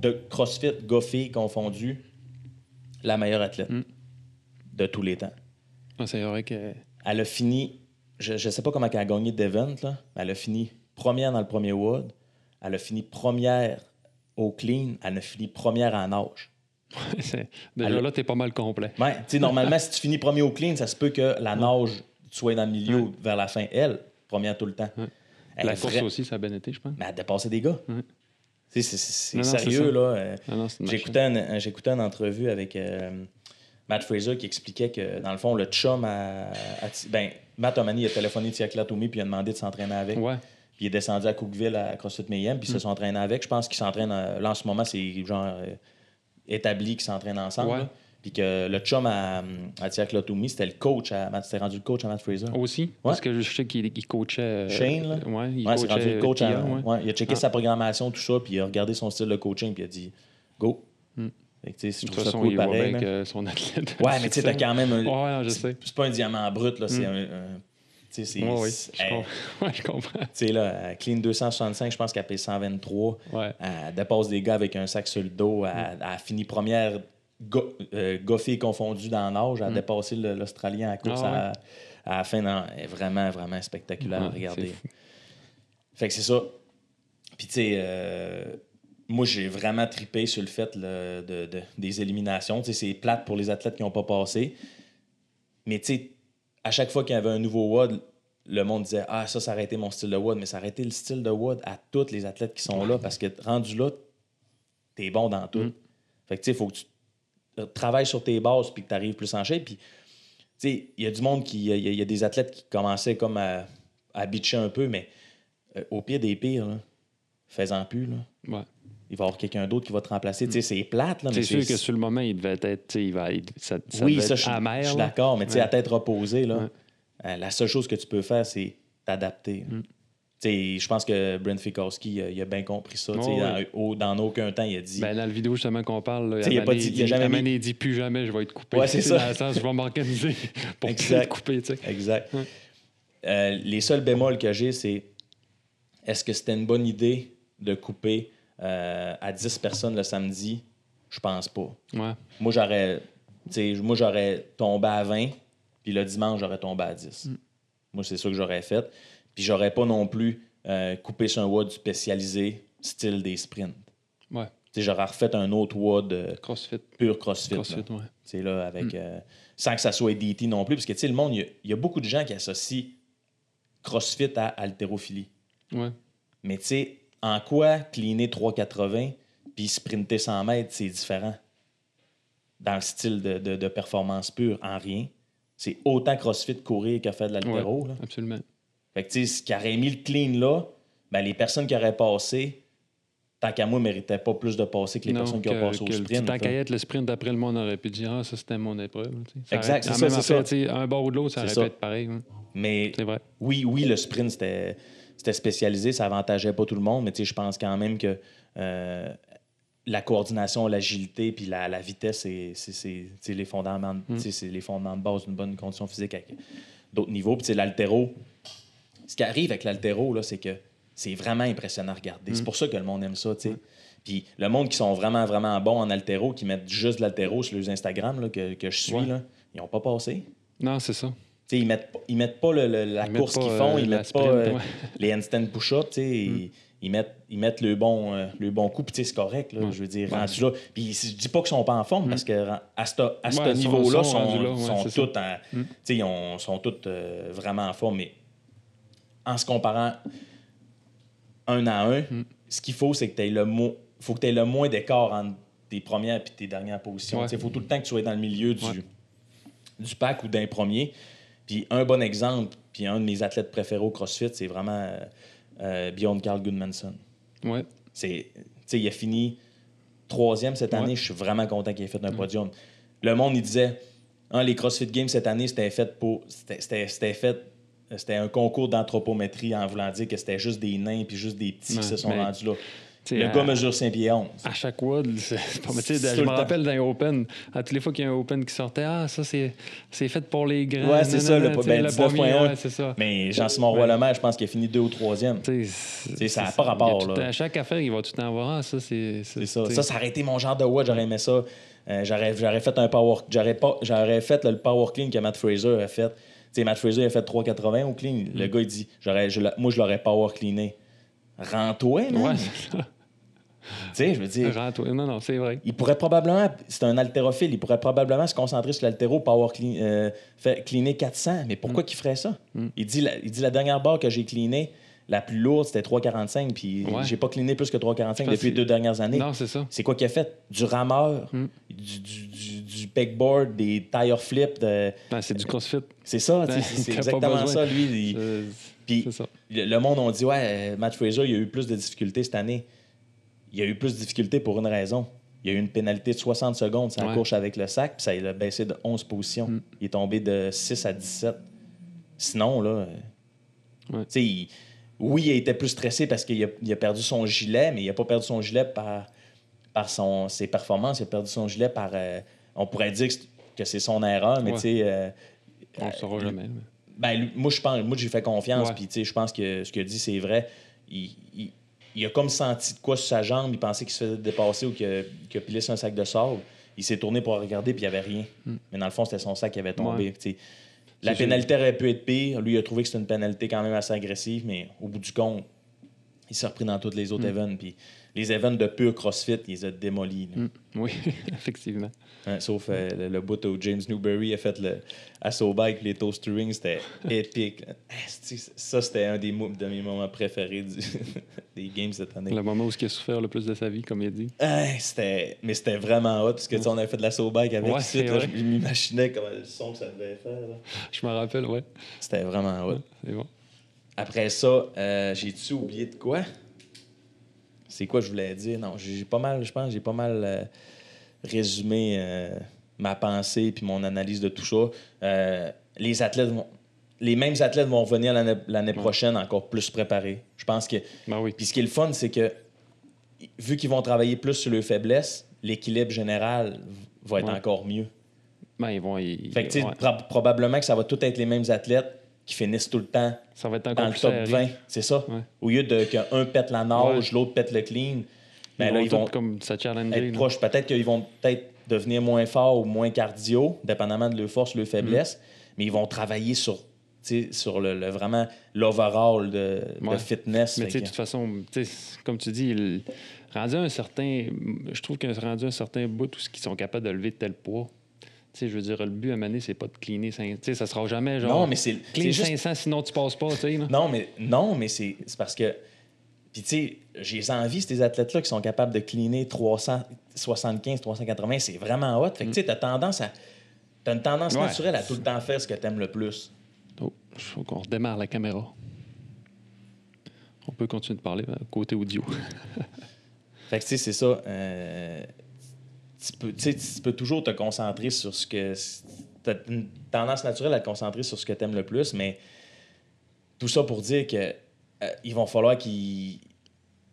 de CrossFit, Goffy confondu, la meilleure athlète Mm. de tous les temps. Ah, c'est vrai que. Elle a fini, je ne sais pas comment elle a gagné d'event, là, mais elle a fini première dans le premier WOD. Elle a fini première au clean. Elle a fini première en c'est- Déjà Elle- là, t'es pas mal complet. Ouais, normalement, si tu finis premier au clean, ça se peut que la nage soit dans le milieu Ouais. vers la fin. Elle, première tout le temps. Ouais. Elle La course vra- aussi, ça a bien été, je pense. Mais elle dépassait des gars. C'est sérieux, là. euh, J'écoutais un- un- j'écoutais une entrevue avec euh, Matt Fraser qui expliquait que, dans le fond, le chum Ti- ben, Matt Omani a téléphoné Tia Toomey puis il a demandé de s'entraîner avec. Ouais. Puis il est descendu à Cookville à CrossFit Mayhem, puis ils se sont entraînés avec. Je pense qu'ils s'entraînent. euh, Là, en ce moment, c'est genre euh, établi qu'ils s'entraînent ensemble. Ouais. Puis que le chum à, à Tia Toomey, c'était le coach à Matt- C'était rendu le coach à Matt Fraser. Aussi. Parce que je sais qu'il il coachait. euh, Shane, là? Ouais, il Ouais, coachait rendu le coach à- ouais. Il a checké Ah. sa programmation, tout ça, puis il a regardé son style de coaching, puis il a dit Go. Hmm. Fait que, tu sais, je trouve ça façon, cool il voit pareil. bien que son athlète. Ouais, mais tu sais, t'as quand même un. Ouais, je sais. C'est pas un diamant brut, là. C'est Hmm. un. un- Tu sais, c'est. Ouais, oui. Je comprends. Ouais, je comprends. Tu sais, là, elle clean 265, je pense qu'elle paye 123. Ouais. Elle dépasse des gars avec un sac sur le dos. Elle, Mm. elle a fini première, go, euh, goffée confondue dans l'âge. A dépassé le- l'Australien à la course Mm. Ah à, à la fin. Non, est vraiment, vraiment spectaculaire à regarder. Fait que c'est ça. Puis, tu sais, euh, moi, j'ai vraiment tripé sur le fait là, de, de- des éliminations. Tu sais, c'est plate pour les athlètes qui n'ont pas passé. Mais, tu sais, à chaque fois qu'il y avait un nouveau WOD, le monde disait Ah, ça, ça aurait été mon style de WOD. Mais ça aurait été le style de WOD à tous les athlètes qui sont là parce que rendu là, t'es bon dans tout. Mm. Fait que, tu sais, il faut que tu travailles sur tes bases puis que tu arrives plus en shape. Puis, tu sais, il y a du monde qui. Il y a- il y, a des athlètes qui commençaient comme à, à bitcher un peu, mais euh, au pire des pires, fais-en plus. Là. Ouais. Il va y avoir quelqu'un d'autre qui va te remplacer. Tu sais, c'est plate, là, mais. C'est sûr que sur le moment, il devait être. Il va, il- ça, ça oui, ça, je suis- amer. je suis là. d'accord, mais tu sais, Ouais. à tête reposée, là, Ouais. euh, la seule chose que tu peux faire, c'est t'adapter. Mm. Je pense que Brent Fikowski, il a bien compris ça. Oh, dans, au- dans aucun temps, il a dit Ben, dans la vidéo justement qu'on parle, il a pas dit- il a jamais mis- il dit plus jamais je vais être coupé. Ouais, c'est ça. Dans le sens, je vais m'organiser pour Exact. être coupé. tu sais. Exact. Euh, les seuls bémols que j'ai, c'est est-ce que c'était une bonne idée de couper euh, à 10 personnes le samedi? Je pense pas. Ouais. Moi, j'aurais moi j'aurais tombé à 20, puis le dimanche, j'aurais tombé à 10. Mm. Moi, c'est ça que j'aurais fait. Puis j'aurais pas non plus euh, coupé sur un WOD spécialisé. Style des sprints. Ouais. J'aurais refait un autre WOD euh, CrossFit. pur CrossFit. CrossFit, là. ouais. Là, avec, Mm. euh, sans que ça soit DT non plus. Parce que, tu sais, le monde, il y a- il y, a beaucoup de gens qui associent CrossFit à haltérophilie. Ouais. Mais, tu sais, en quoi cleaner 380 puis sprinter 100 mètres, c'est différent? Dans le style de, de- de performance pure, en rien. C'est autant CrossFit courir que faire de l'haltéro. là. Absolument. Fait que, tu sais, ce qui aurait mis le clean là, ben, les personnes qui auraient passé, tant qu'à moi, ne méritaient pas plus de passer que les non, personnes qui que, ont passé au sprint. tant qu'à être, le sprint, après le monde aurait pu dire Ah, ça, c'était mon épreuve. Ça Exact, c'est ça, ça. Un bord ou de l'autre, ça aurait pu être pareil. hein. Mais C'est vrai. oui, oui, le sprint, c'était c'était spécialisé, ça avantageait pas tout le monde, mais je pense quand même que euh, la coordination, l'agilité puis la, la vitesse, c'est- les fondements, de- Mm. les fondements de base d'une bonne condition physique d'autres niveaux. Puis l'altéro, ce qui arrive avec l'altéro, là, c'est que c'est vraiment impressionnant à regarder. C'est Mm. pour ça que le monde aime ça, tu sais. Puis le monde qui sont vraiment, vraiment bons en altéro, qui mettent juste de l'altéro sur leurs Instagram là, que, que je suis, Ouais. là, ils n'ont pas passé. Non, c'est ça. Tu sais, ils mettent, pas- ils mettent pas le- le- la Ils course qu'ils font, euh, ils mettent pas euh, ouais. les handstand push-ups, tu sais, ils, ils mettent, ils mettent le bon, euh, le bon coup, puis c'est correct, là, Ouais. je veux dire, Ouais. rendu là. Puis je dis pas qu'ils sont pas en forme, parce que à ce à ce Ouais, ils sont- niveau-là, tous en- Mm. tu sais, ils ont- sont tous euh, vraiment en forme, mais en se comparant un à un, Mm. ce qu'il faut, c'est que tu aies le mo- faut que tu aies le moins d'écart entre tes premières et tes dernières positions. Ouais. Il faut tout le temps que tu sois dans le milieu du, Ouais. du pack ou d'un premier. Puis un bon exemple, puis un de mes athlètes préférés au CrossFit, c'est vraiment euh, euh, Bjorn Carl Goodmanson. Ouais. C'est, tu sais, il a fini troisième cette Ouais. année. Je suis vraiment content qu'il ait fait un podium. Le monde, il disait, Ah, les CrossFit Games cette année, c'était fait pour, c'était, c'était- c'était fait, c'était un concours d'anthropométrie en voulant dire que c'était juste des nains puis juste des petits Ouais, qui se sont mais, rendus là. Le à- gars mesure 5 pieds 11. À chaque WOD, je me rappelle d'un Open, à toutes les fois qu'il y a un Open qui sortait, ah, ça, c'est c'est fait pour les grands. Ouais, c'est ça, le- ben, le 19.1. premier, ouais, c'est ça. Mais Jean-Simon Roy. Lemaire, je pense qu'il a fini deux ou troisième. Tu sais, Tu sais, ça a c'est- pas rapport, là. À chaque affaire, il va tout le temps avoir, ah, ça, c'est. Ça. Ça, ça aurait été mon genre de WOD. J'aurais aimé ça. Euh, j'aurais, j'aurais fait un power. J'aurais, pas, j'aurais fait le power clean que Matt Fraser a fait. Tu sais, Matt Fraser a fait 3,80 au clean. Mm. Le gars, il dit je Moi, je l'aurais power cleané. Rends-toi, man. Ouais, Tu c'est ça. sais, je veux dire. Rentre- Non, non, c'est vrai. Il pourrait probablement, c'est un haltérophile, il pourrait probablement se concentrer sur l'haltéro, power clean, euh, cleaner 400. Mais pourquoi qu'il ferait ça? Mm. Il, dit la, il dit la dernière barre que j'ai cleané, la plus lourde, c'était 3,45. Puis Ouais. j'ai pas cleané plus que 3,45 Parce depuis les deux dernières années. Non, c'est ça. C'est quoi qu'il a fait? Du rameur, Mm. du, du, du, du pegboard, des tire flips. de- Ben, c'est du CrossFit. C'est ça, Ben, c'est exactement ça, lui. il- Puis le, monde on dit, ouais, euh, Matt Fraser, il a eu plus de difficultés cette année. Il a eu plus de difficultés pour une raison. Il a eu une pénalité de 60 secondes sur la Ouais. course avec le sac, puis ça il a baissé de 11 positions. Mm. Il est tombé de 6 à 17. Sinon, là, euh, Ouais. tu sais, oui, il était plus stressé parce qu'il a, il a perdu son gilet, mais il n'a pas perdu son gilet par, par son, ses performances. Il a perdu son gilet par. euh, on pourrait dire que c'est- son erreur, mais Ouais. tu sais. euh, On le saura euh, jamais. mais- ben, lui- moi, je pense, moi, j'ai fait confiance, puis tu sais, je pense que ce qu'il a dit, c'est vrai. Il, il- il a comme senti de quoi sur sa jambe, il pensait qu'il se faisait dépasser ou qu'il a, qu'il a pilé sur un sac de sable. Il s'est tourné pour regarder, puis il n'y avait rien. Mm. Mais dans le fond, c'était son sac qui avait tombé. Ouais. La pénalité aurait pu être pire. Lui, il a trouvé que c'était une pénalité quand même assez agressive, mais au bout du compte, il s'est repris dans tous les autres Mm. events. Puis les events de pur CrossFit, il les a démolis. là. Mm. Oui, effectivement. Hein, sauf euh, le, le bout où James Newberry a fait le assaut bike, les toaster rings, c'était épique. Ça, c'était un des de mes moments préférés du- des games cette année. Le moment où il a souffert le plus de sa vie, comme il a dit. Hein, c'était, mais c'était vraiment hot, parce que on avait fait de l'assaut bike avec Ouais, là, je m'imaginais comment le son que ça devait faire. là. Je me rappelle, ouais. C'était vraiment hot. C'est bon. Après ça, euh, j'ai-tu oublié de quoi? C'est quoi je voulais dire? Non, j'ai pas mal, je pense, j'ai pas mal euh, résumé euh, ma pensée puis mon analyse de tout ça. Euh, les athlètes vont, les mêmes athlètes vont revenir l'année prochaine encore plus préparés. Je pense que. Ben oui. Puis ce qui est le fun, c'est que vu qu'ils vont travailler plus sur leurs faiblesses, l'équilibre général va être Ouais. encore mieux. Ben, ils vont. ils- Fait que, ouais. pro- probablement que ça va tout être les mêmes athlètes qui finissent tout le temps Ça va être dans le top serré. 20, c'est ça? Ouais. Au lieu de qu'un pète la nage, l'autre pète le clean, ben ils là, vont ils vont comme challenger. être proches. Peut-être qu'ils vont peut-être devenir moins forts ou moins cardio, dépendamment de leur force, leur faiblesse, Mm. mais ils vont travailler sur sur le, le- vraiment l'overall de, fitness. Mais de que- toute façon, comme tu dis, il- rendu un certain. Je trouve qu'un rendu un certain bout, ce qu'ils sont capables de lever tel poids. Tu sais, je veux dire, le but à mener, c'est pas de cleaner 500. Tu sais, ça sera jamais genre. non, mais c'est Clean c'est juste 500, sinon tu passes pas, tu sais. là. Non, mais, non, mais c'est parce que. Puis, tu sais, j'ai envie, ces athlètes-là qui sont capables de cleaner 375, 380, c'est vraiment hot. Fait que, tu sais, t'as tendance à. T'as une tendance Ouais. naturelle à tout le temps faire ce que t'aimes le plus. Oh, il faut qu'on redémarre la caméra. On peut continuer de parler euh, côté audio. Fait que, tu sais, c'est ça. euh, tu, peux, tu sais, tu peux toujours te concentrer sur ce que. T'as une tendance naturelle à te concentrer sur ce que t'aimes le plus, mais tout ça pour dire que euh, il va falloir qu'ils.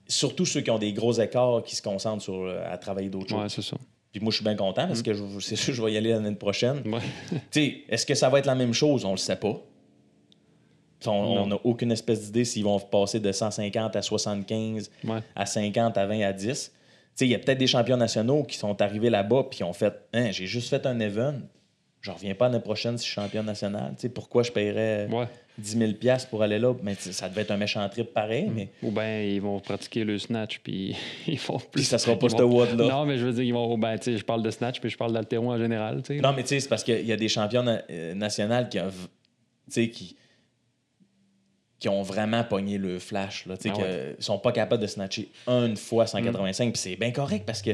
Surtout ceux qui ont des gros écarts, qui se concentrent sur, euh, à travailler d'autres choses. ouais, c'est ça. Puis moi, je suis bien content parce que je- c'est sûr que je vais y aller l'année prochaine. Ouais. Tu sais, est-ce que ça va être la même chose? On le sait pas. On n'a aucune espèce d'idée s'ils vont passer de 150 à 75, Ouais. à 50, à 20, à 10. Il y a peut-être des champions nationaux qui sont arrivés là-bas puis qui ont fait Hein, j'ai juste fait un event. Je reviens pas l'année prochaine si je suis champion national. Pourquoi je paierais Ouais. 10 000 pour aller là? Mais ça devait être un méchant trip pareil, mais Ou bien ils vont pratiquer le snatch, puis ils font plus. Puis ça sera pas ce vont- WOD-là. Non, mais je veux dire, ils vont. Ben, je parle de snatch, puis je parle d'altéro en général. Non, mais tu sais, c'est parce qu'il y a des champions na- euh, nationaux qui, ont v- tu sais, qui, qui ont vraiment pogné le flash. Là, Ah que- ouais. Ils sont pas capables de snatcher une fois 185. Puis c'est bien correct parce que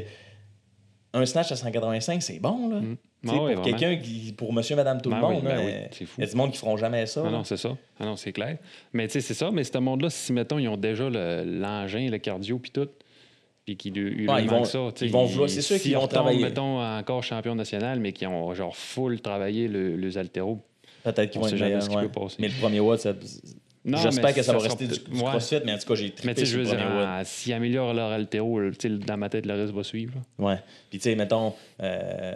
un snatch à 185, c'est bon. Là. Mm. Ah ouais, pour quelqu'un qui, pour monsieur, madame, tout le Ben oui, monde, ben là, oui, c'est fou. il y a du monde qui feront jamais ça. Ah non, c'est ça. Ah non, c'est clair. Mais tu sais, c'est ça. Mais ce monde-là, si, mettons, ils ont déjà le- l'engin, le, cardio, puis tout, puis qu'ils lui Ouais, ils vont- ça, ils vont vouloir- c'est sûr qu'ils vont travailler. mettons, encore champion national, mais qui ont genre full travaillé le, les altéros. Peut-être qu'ils On vont être jamais meilleurs. ouais. Mais le premier WOD, j'espère mais que ça, va rester du, du ouais. crossfit, mais en tout cas, j'ai Mais trippé tu sais, je sur veux le dire, premier ah, s'ils améliorent leur altéro, dans ma tête, le reste va suivre. Ouais. Puis, tu sais, mettons, euh,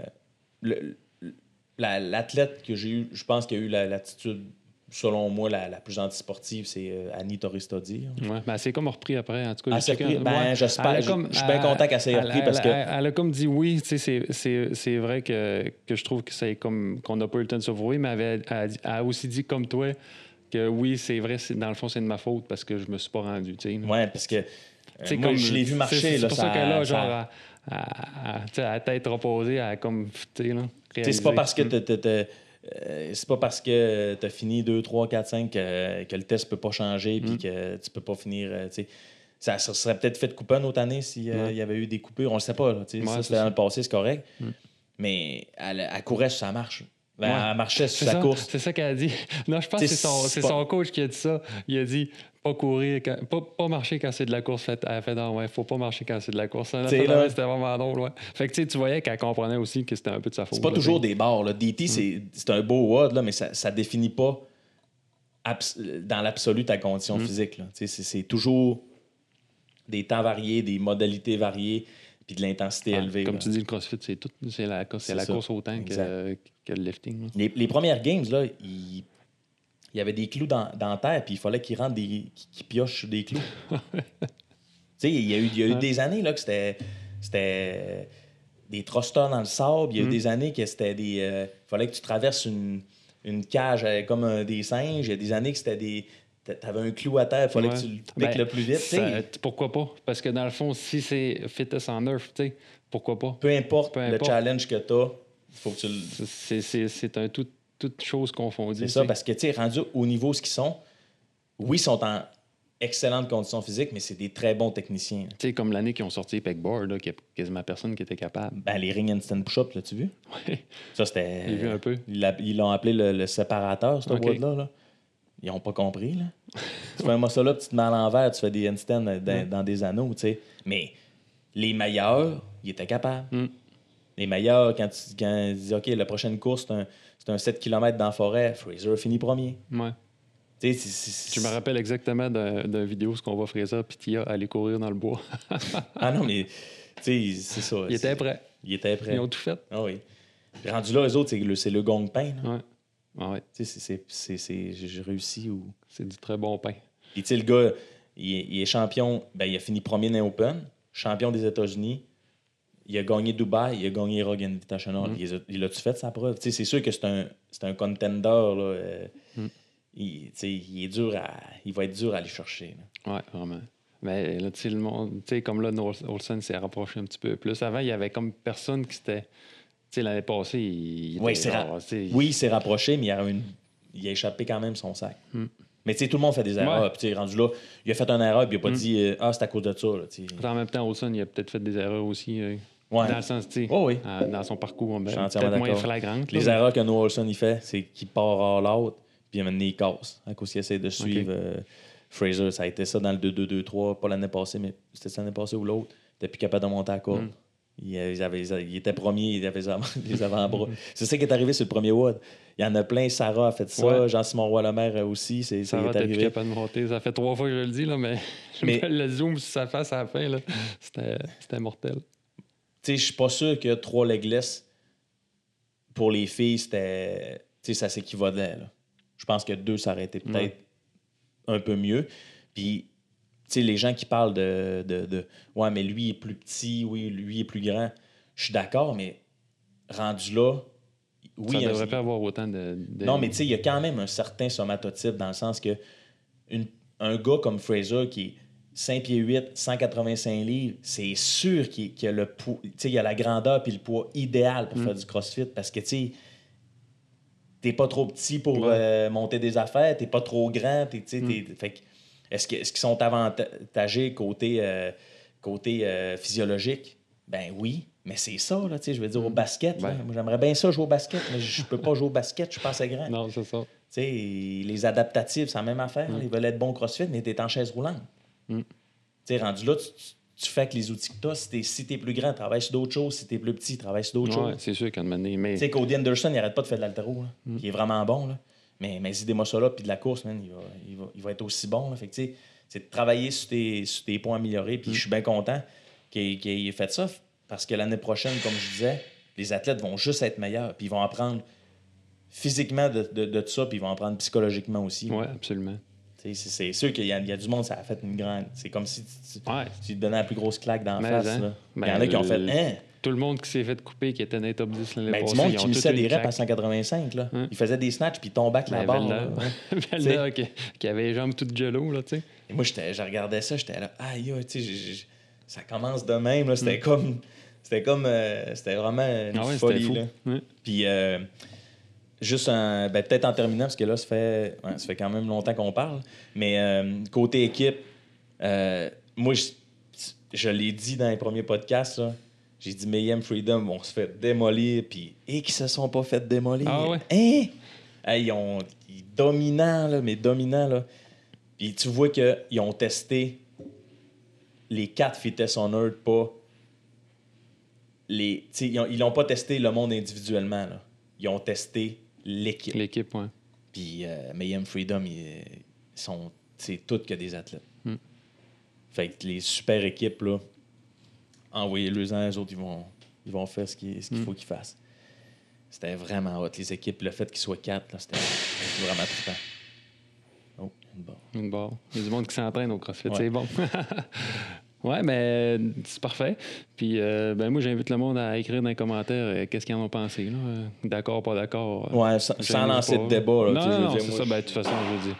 la- l'athlète que j'ai eu, je pense qu'il a eu la- l'attitude, selon moi, la, la plus antisportive, c'est euh, Annie Toristodi. Ouais, ben, c'est comme repris après. En tout cas, Ah, repris? Ben, j'espère. Je- suis bien content qu'elle s'est repris parce que- Elle, a comme dit oui. tu sais, C'est, vrai que, que je trouve que c'est comme qu'on n'a pas eu le temps de se mais elle a aussi dit comme toi que oui, c'est vrai, dans le fond, c'est de ma faute parce que je me suis pas rendu. tu sais. Ouais, parce que euh, Tu moi, comme- je l'ai vu marcher. C'est, là, pour ça- ça a, ça- genre, à, à- à- tu à tête reposée, à comme, tu là, Tu c'est pas parce que t'as- euh, c'est pas parce que tu as fini 2, 3, 4, 5 que, que le test peut pas changer puis Mm. que tu peux pas finir. euh, tu ça, ça serait peut-être fait couper une autre année s'il Ouais. y avait eu des coupures. On le sait pas. là, tu. Ouais, ça, c'est c'était dans ça. le passé, c'est correct. Mm. Mais courait sur sa marche. Ben, Ouais. Elle marchait sur sa ça, course. c'est ça qu'elle a dit. Non, je pense que c'est son, pas- coach qui a dit ça. Il a dit pas courir, quand- pas, pas marcher quand c'est de la course. Fait, elle a fait non, ouais, faut pas marcher quand c'est de la course. C'était vraiment drôle, ouais. Fait que tu voyais qu'elle comprenait aussi que c'était un peu de sa faute. C'est pas là, toujours des bars. Là. DT, c'est- c'est un beau WOD, là, mais ça, ça définit pas dans l'absolu ta condition Mm. physique. c'est toujours des temps variés, des modalités variées, puis de l'intensité élevée. Comme là. tu dis, le CrossFit, c'est tout. C'est la, course- c'est C'est la ça. course autant que, Exact. que le lifting. Les, les premières games, là, il, il y avait des clous dans, dans la terre, puis il fallait qu'ils rentrent des. qu'ils piochent des clous. tu sais, il y a eu, il y a eu Ouais. des années là, que c'était. C'était des thrusters dans le sable. Il y a eu Mm. des années que c'était des. euh, Il fallait que tu traverses une, une cage euh, comme un- des singes. Il y a des années que c'était des. T'a- T'avais un clou à terre, il fallait Ouais. que tu le piques Ben, le plus vite. Ça- pourquoi pas? Parce que dans le fond, si c'est fitness en sais, pourquoi pas? Peu importe Peu le challenge que tu as, il faut que tu le. C'est, un tout, toute chose confondue. C'est ça, parce que, tu sais, rendu au niveau ce qu'ils sont, oui, ils sont en excellentes conditions physiques, mais c'est des très bons techniciens. Tu sais, comme l'année qu'ils ont sorti Pegboard, là, qu'il y a quasiment personne qui était capable. Ben, les ring handstand push-up, l'as-tu vu? Ouais. Ça, c'était. J'ai vu un peu. Ils l'ont appelé le, le séparateur, ce Ok. word-là. Là. Ils n'ont pas compris. Là. tu fais un muscle up, tu te mets à l'envers, tu fais des handstands dans, des anneaux, tu sais. Mais les meilleurs, ils étaient capables. Mm. Les meilleurs, quand, tu, quand ils disent OK, la prochaine course, c'est un, c'est un 7 km dans la forêt, Fraser a fini premier. Ouais. Tu me rappelle exactement d'un- d'une vidéo ce qu'on voit Fraser puis Tia aller courir dans le bois. Ah non, mais tu sais, c'est ça. Ils étaient prêts. Ils étaient prêts. Ils ont tout fait. Ah oui. Rendu là, eux autres, c'est le, c'est le gong-pain. Ouais. Ah ouais. Tu sais, c'est- j'ai réussi ou. C'est du très bon pain. Puis, tu sais, le gars, il est, il est champion. Ben, il a fini premier dans Open, champion des États-Unis. Il a gagné Dubaï, il a gagné Rogue Invitational. Mhm. Il a- Il a-tu fait sa preuve? Tu sais, c'est sûr que c'est un, un contender. Là, euh, Mhm. il, tu sais, il est dur à, il va être dur à aller chercher. là. Ouais, vraiment. Mais là, tu sais, le monde, tu sais, comme là, Olsen s'est rapproché un petit peu plus. Avant, il y avait comme personne qui s'était. Tu sais, l'année passée, il, il était c'est ra- Oui, il s'est rapproché, mais il a, une... il a échappé quand même son sac. Hmm. Mais tu sais, tout le monde fait des erreurs. Ouais. Puis, rendu là, il a fait une erreur, puis il a pas Hmm. dit euh, Ah, c'est à cause de ça. Là, tu sais. En même temps, Olsen, il a peut-être fait des erreurs aussi. euh, Ouais. Dans le sens, tu sais, Oh, oui. euh, dans son parcours, ben, Je suis entièrement peut-être moins d'accord. flagrante. Les là, erreurs que Noah Olson il fait, c'est qu'il part all out, puis à un moment donné, il casse. À cause qu'il essaie de suivre euh, Fraser. Ça a été ça dans le 2-2-2-3, pas l'année passée, mais c'était l'année passée ou l'autre. Il était plus capable de monter à la corde. Mm. Il, avait- il était premier, il avait les avant- les avant-bras. c'est ça qui est arrivé sur le premier WOD. Il y en a plein. Sarah a fait ça. Ouais. Jean-Simon Roy-Lemaire aussi. C'est, Ça ça est arrivé. capable de monter. Ça fait trois fois que je le dis, là, mais, Mais- le zoom sur sa face à la fin, là, c'était, c'était mortel. Tu sais, je suis pas sûr que trois legless pour les filles, c'était. Tu sais, ça s'équivalait. Je pense que deux, ça aurait été peut-être un peu mieux. Puis, sais, les gens qui parlent de, de, de, Ouais, mais lui est plus petit, oui, lui est plus grand. Je suis d'accord, mais rendu là. Oui, ça il y a- devrait pas avoir autant de. de- non, mais tu sais, il y a quand même un certain somatotype dans le sens que une- un gars comme Fraser qui est 5 pieds 8, 185 livres, c'est sûr qu'il qu'il a le sais, il a la grandeur puis le poids idéal pour faire du CrossFit parce que tu sais, t'es pas trop petit pour Ouais. euh, monter des affaires, t'es pas trop grand, t'es, tu sais, t'es- fait que est-ce qu'ils sont avantagés côté, euh, côté euh, physiologique? Ben oui, mais c'est ça, là, tu sais, je veux dire, au basket, là. Ben. Moi, j'aimerais bien ça jouer au basket, mais je peux pas jouer au basket, je suis pas assez grand. Non, c'est ça. Tu sais, les adaptatifs, c'est la même affaire. Ils veulent être bons CrossFit, mais t'es en chaise roulante. Mm. Tu sais, rendu là, tu, fais avec les outils que tu as. Si t'es, si t'es plus grand, travaille sur d'autres choses. Si t'es plus petit, travaille sur d'autres Ouais, choses. c'est sûr qu'à un moment donné, mais Tu sais, Cody Anderson, il arrête pas de faire de l'altéro. Mm. Il est vraiment bon. Là. Mais, mais ça là, puis de la course, man, il, va, il, va, il va être aussi bon. Là. Fait que, tu sais, c'est de travailler sur tes, sur tes points améliorés. Mm. Puis je suis bien content qu'il, qu'il ait fait ça. Parce que l'année prochaine, comme je disais, les athlètes vont juste être meilleurs. Puis ils vont apprendre physiquement de, de, de ça, puis ils vont apprendre psychologiquement aussi. ouais, absolument. C'est, c'est sûr qu'il y a, il y a du monde, ça a fait une grande. C'est comme si tu, tu- Ouais. tu te donnais la plus grosse claque dans la Mais, face. hein. là. Il y en a qui ont fait Hein? Tout le monde qui s'est fait couper, qui était dans les top 10 l'année Ben, passée, du monde ils qui missait des reps à claque. 185. Là. Hein? Il faisait des snatchs puis il tombait avec la Ben, barre. Velda, là. Ouais. Velda, qui, qui avait les jambes toutes jello, là, tu sais. Et moi, j'étais- je regardais ça, j'étais là, aïe, j'ai- ça commence de même. là. C'était comme. C'était comme. euh, c'était vraiment une Ah ouais, folie. fou. Là. Puis, euh, juste un- ben, peut-être en terminant, parce que là, ça fait, ouais, ça fait quand même longtemps qu'on parle. Mais euh, côté équipe, euh, moi, je, je l'ai dit dans les premiers podcasts, là, j'ai dit Mayhem Freedom vont se faire démolir, puis et qui se sont pas fait démolir? Ah ouais? Hein? Hey, ils ont ils dominants, là, mais dominants. Là. Puis tu vois qu'ils ont testé les quatre Fitness on Earth, pas les. Ils ont- ils l'ont pas testé le monde individuellement. Là. Ils ont testé l'équipe. L'équipe, ouais. Puis euh, Mayhem Freedom, ils, ils sont c'est toutes que des athlètes. Hmm. Fait que les super équipes, là, envoyez-les en, les autres, ils vont, ils vont faire ce qu'il qu'il Hmm. faut qu'ils fassent. C'était vraiment hot. Les équipes, le fait qu'ils soient quatre, c'était vraiment trippant. Oh, une barre. Une barre. Il y a du monde qui s'entraîne au CrossFit, Ouais. c'est bon. ouais, mais c'est parfait. Puis, euh, ben moi, j'invite le monde à écrire dans les commentaires euh, qu'est-ce qu'ils en ont pensé. D'accord, pas d'accord. euh, Ouais, sans, lancer pas. de débat. Là, non, c'est ça. Ben, de toute façon, je veux dire,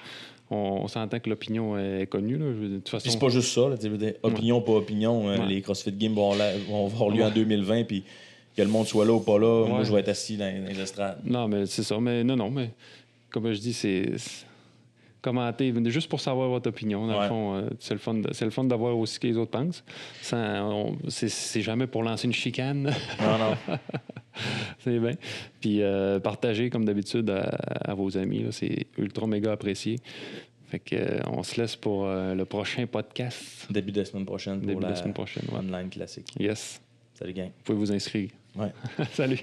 on, on s'entend que l'opinion est connue. Là. Je de toute Puis façon, c'est pas juste ça, là, opinion, pas opinion. Ouais. Les CrossFit Games vont, la- vont avoir lieu en Ouais. 2020, puis que le monde soit là ou pas là, moi je vais être assis dans, dans les estrades. Non, mais c'est ça. Mais non, non, mais comme je dis, c'est. c'est- Commenter, juste pour savoir votre opinion. Dans Ouais. le fond, euh, c'est le fun d'avoir aussi ce que les autres pensent. C'est- jamais pour lancer une chicane. Non, non. c'est bien. Puis euh, partager, comme d'habitude, à, à vos amis. C'est ultra méga apprécié. Fait que, euh, on se laisse pour euh, le prochain podcast. Début de la semaine prochaine pour Début de la semaine prochaine. ouais. online classique. Yes. Salut gang. Vous pouvez vous inscrire. Ouais. Salut.